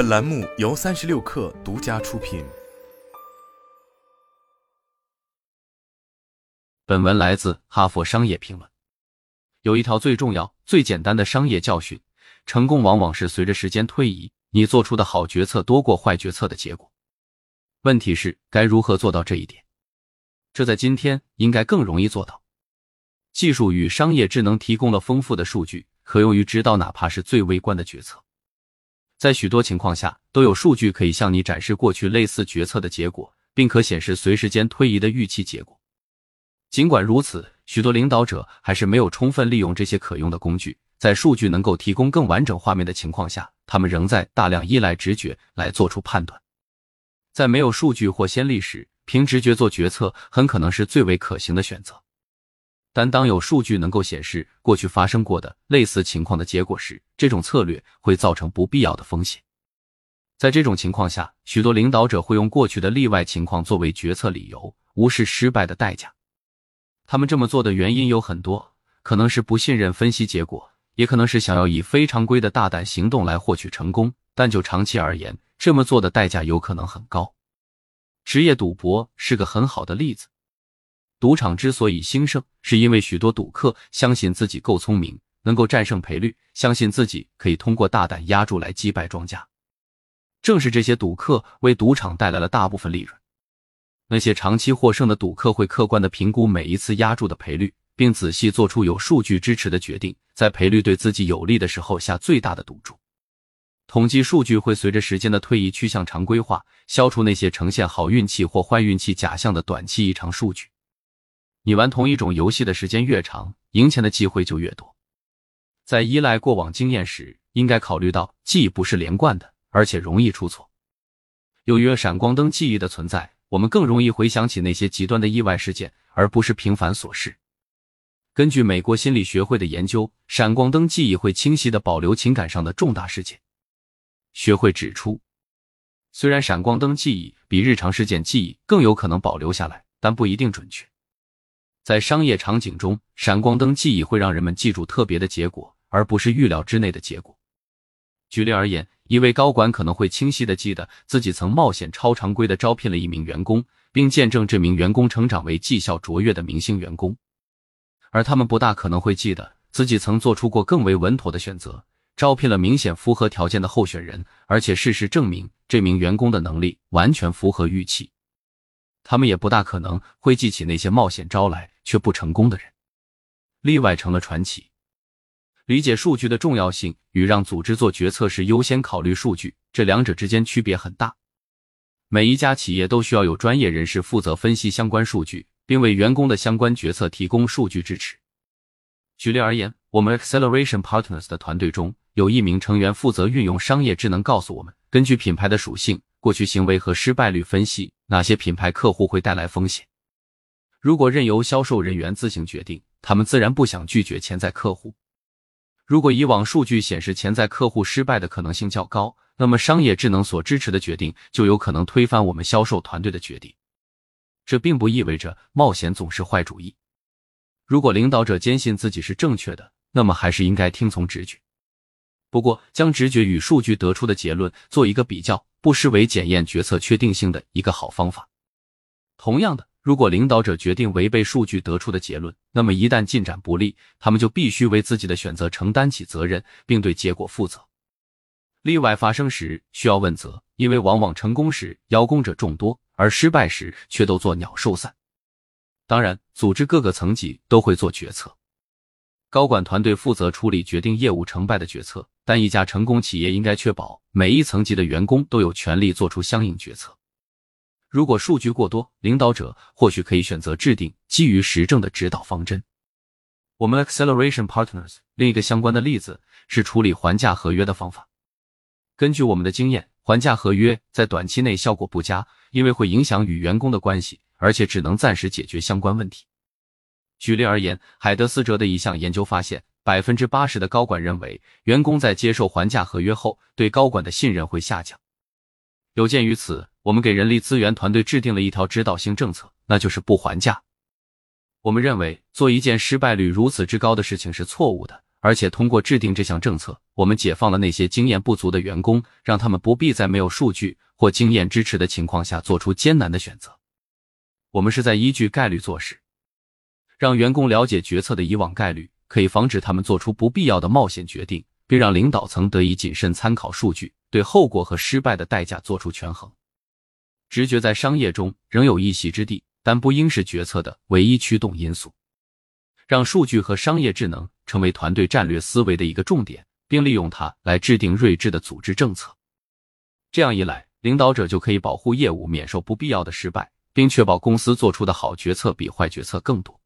本栏目由三十六氪独家出品。本文来自《哈佛商业评论》。有一条最重要、最简单的商业教训：成功往往是随着时间推移，你做出的好决策多过坏决策的结果。问题是该如何做到这一点？这在今天应该更容易做到。技术与商业智能提供了丰富的数据，可用于指导哪怕是最微观的决策。在许多情况下，都有数据可以向你展示过去类似决策的结果，并可显示随时间推移的预期结果。尽管如此，许多领导者还是没有充分利用这些可用的工具。在数据能够提供更完整画面的情况下，他们仍在大量依赖直觉来做出判断。在没有数据或先例时，凭直觉做决策很可能是最为可行的选择。但当有数据能够显示过去发生过的类似情况的结果时，这种策略会造成不必要的风险。在这种情况下，许多领导者会用过去的例外情况作为决策理由，无视失败的代价。他们这么做的原因有很多，可能是不信任分析结果，也可能是想要以非常规的大胆行动来获取成功。但就长期而言，这么做的代价有可能很高。职业赌博是个很好的例子。赌场之所以兴盛，是因为许多赌客相信自己够聪明，能够战胜赔率，相信自己可以通过大胆压注来击败庄家。正是这些赌客为赌场带来了大部分利润。那些长期获胜的赌客会客观的评估每一次压注的赔率，并仔细做出有数据支持的决定，在赔率对自己有利的时候下最大的赌注。统计数据会随着时间的推移趋向常规化，消除那些呈现好运气或坏运气假象的短期异常数据。你玩同一种游戏的时间越长，赢钱的机会就越多。在依赖过往经验时，应该考虑到记忆不是连贯的，而且容易出错。由于闪光灯记忆的存在，我们更容易回想起那些极端的意外事件，而不是平凡琐事。根据美国心理学会的研究，闪光灯记忆会清晰的保留情感上的重大事件。学会指出，虽然闪光灯记忆比日常事件记忆更有可能保留下来，但不一定准确。在商业场景中，闪光灯记忆会让人们记住特别的结果，而不是预料之内的结果。举例而言，一位高管可能会清晰的记得自己曾冒险超常规的招聘了一名员工，并见证这名员工成长为绩效卓越的明星员工，而他们不大可能会记得自己曾做出过更为稳妥的选择，招聘了明显符合条件的候选人，而且事实证明这名员工的能力完全符合预期。他们也不大可能会记起那些冒险招来却不成功的人，例外成了传奇。理解数据的重要性与让组织做决策时优先考虑数据，这两者之间区别很大。每一家企业都需要有专业人士负责分析相关数据，并为员工的相关决策提供数据支持。举例而言，我们 Acceleration Partners 的团队中有一名成员负责运用商业智能，告诉我们根据品牌的属性。过去行为和失败率分析，哪些品牌客户会带来风险？如果任由销售人员自行决定，他们自然不想拒绝潜在客户。如果以往数据显示潜在客户失败的可能性较高，那么商业智能所支持的决定就有可能推翻我们销售团队的决定。这并不意味着冒险总是坏主意。如果领导者坚信自己是正确的，那么还是应该听从直觉。不过，将直觉与数据得出的结论做一个比较。不失为检验决策确定性的一个好方法。同样的，如果领导者决定违背数据得出的结论，那么一旦进展不利，他们就必须为自己的选择承担起责任，并对结果负责。例外发生时需要问责，因为往往成功时邀功者众多，而失败时却都作鸟兽散。当然，组织各个层级都会做决策。高管团队负责处理决定业务成败的决策，但一家成功企业应该确保每一层级的员工都有权利做出相应决策。如果数据过多，领导者或许可以选择制定基于实证的指导方针。我们 Acceleration Partners 另一个相关的例子是处理还价合约的方法。根据我们的经验，还价合约在短期内效果不佳，因为会影响与员工的关系，而且只能暂时解决相关问题。举例而言，海德斯哲的一项研究发现，百分之八十的高管认为，员工在接受还价合约后，对高管的信任会下降。有鉴于此，我们给人力资源团队制定了一条指导性政策，那就是不还价。我们认为，做一件失败率如此之高的事情是错误的，而且通过制定这项政策，我们解放了那些经验不足的员工，让他们不必在没有数据或经验支持的情况下做出艰难的选择。我们是在依据概率做事，让员工了解决策的以往概率，可以防止他们做出不必要的冒险决定，并让领导层得以谨慎参考数据，对后果和失败的代价做出权衡。直觉在商业中仍有一席之地，但不应是决策的唯一驱动因素。让数据和商业智能成为团队战略思维的一个重点，并利用它来制定睿智的组织政策。这样一来，领导者就可以保护业务免受不必要的失败，并确保公司做出的好决策比坏决策更多。